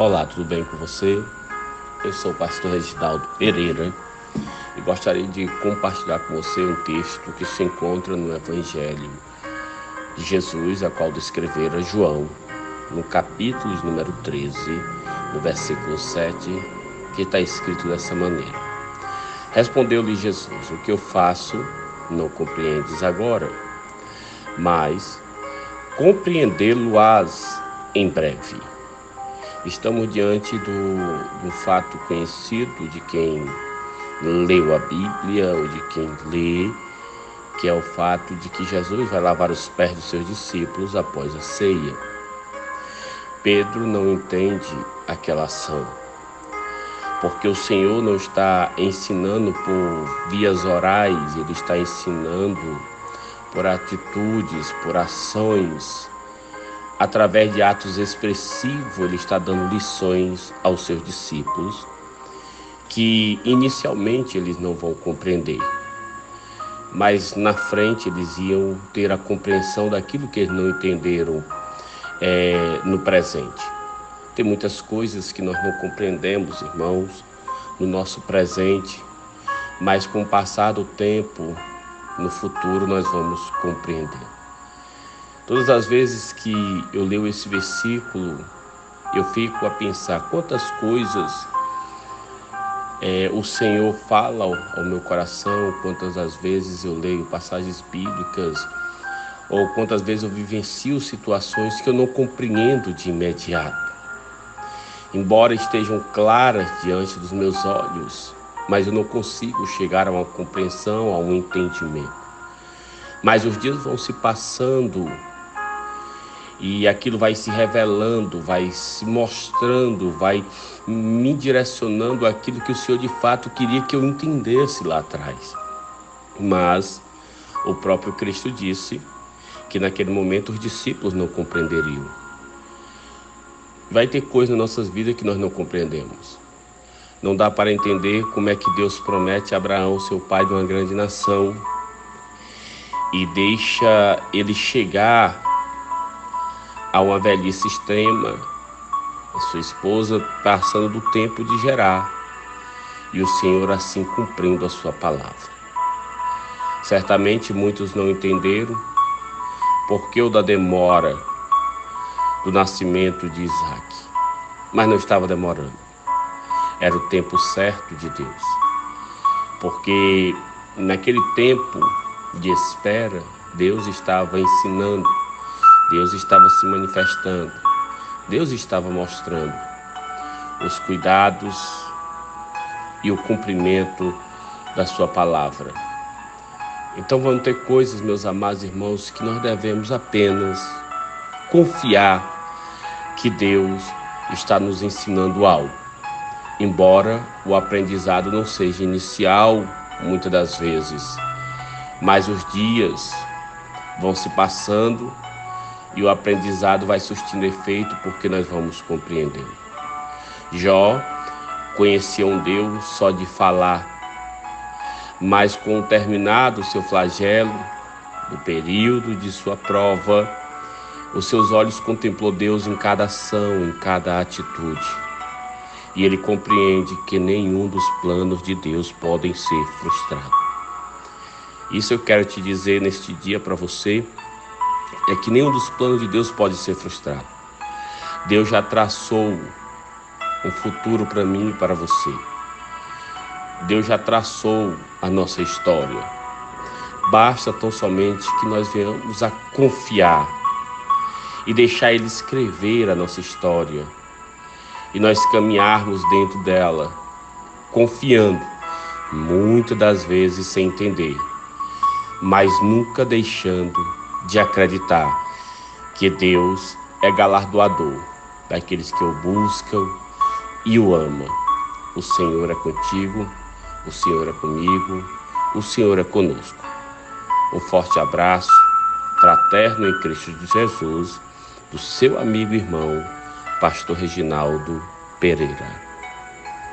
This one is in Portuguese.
Olá, tudo bem com você? Eu sou o pastor Reginaldo Pereira e gostaria de compartilhar com você um texto que se encontra no Evangelho de Jesus, a qual descrevera João, no capítulo número 13, no versículo 7, que está escrito dessa maneira. Respondeu-lhe Jesus: O que eu faço não compreendes agora, mas compreendê-lo-ás em breve. Estamos diante do, do fato conhecido de quem leu a Bíblia ou de quem lê, que é o fato de que Jesus vai lavar os pés dos seus discípulos após a ceia. Pedro não entende aquela ação, porque o Senhor não está ensinando por vias orais, ele está ensinando por atitudes, por ações através de atos expressivos, ele está dando lições aos seus discípulos que inicialmente eles não vão compreender, mas na frente eles iam ter a compreensão daquilo que eles não entenderam é, no presente. Tem muitas coisas que nós não compreendemos, irmãos, no nosso presente, mas com o passar do tempo, no futuro, nós vamos compreender. Todas as vezes que eu leio esse versículo, eu fico a pensar quantas coisas é, o Senhor fala ao, ao meu coração, quantas as vezes eu leio passagens bíblicas, ou quantas vezes eu vivencio situações que eu não compreendo de imediato. Embora estejam claras diante dos meus olhos, mas eu não consigo chegar a uma compreensão, a um entendimento. Mas os dias vão se passando e aquilo vai se revelando, vai se mostrando, vai me direcionando aquilo que o Senhor de fato queria que eu entendesse lá atrás. Mas o próprio Cristo disse que naquele momento os discípulos não compreenderiam. Vai ter coisas nas nossas vidas que nós não compreendemos. Não dá para entender como é que Deus promete a Abraão, seu pai de uma grande nação, e deixa ele chegar a uma velhice extrema, a sua esposa passando do tempo de gerar, e o Senhor assim cumprindo a sua palavra. Certamente muitos não entenderam porque o da demora do nascimento de Isaac, mas não estava demorando. Era o tempo certo de Deus. Porque naquele tempo de espera, Deus estava ensinando Deus estava se manifestando, Deus estava mostrando os cuidados e o cumprimento da Sua palavra. Então vão ter coisas, meus amados irmãos, que nós devemos apenas confiar que Deus está nos ensinando algo. Embora o aprendizado não seja inicial, muitas das vezes, mas os dias vão se passando e o aprendizado vai surtindo efeito porque nós vamos compreendendo. Jó conhecia um Deus só de falar, mas com o terminado seu flagelo, do período de sua prova, os seus olhos contemplou Deus em cada ação, em cada atitude. E ele compreende que nenhum dos planos de Deus podem ser frustrados. Isso eu quero te dizer neste dia para você é que nenhum dos planos de Deus pode ser frustrado. Deus já traçou um futuro para mim e para você. Deus já traçou a nossa história. Basta tão somente que nós venhamos a confiar e deixar Ele escrever a nossa história e nós caminharmos dentro dela, confiando, muitas das vezes sem entender, mas nunca deixando de acreditar que Deus é galardoador daqueles que o buscam e o amam. O Senhor é contigo, o Senhor é comigo, o Senhor é conosco. Um forte abraço, fraterno em Cristo de Jesus, do seu amigo e irmão, Pastor Reginaldo Pereira.